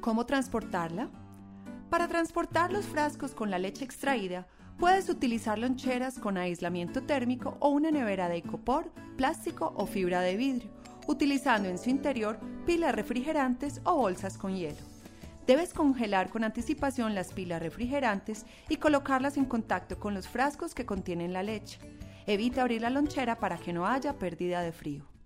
¿Cómo transportarla? Para transportar los frascos con la leche extraída, puedes utilizar loncheras con aislamiento térmico o una nevera de icopor, plástico o fibra de vidrio, utilizando en su interior pilas refrigerantes o bolsas con hielo. Debes congelar con anticipación las pilas refrigerantes y colocarlas en contacto con los frascos que contienen la leche. Evita abrir la lonchera para que no haya pérdida de frío.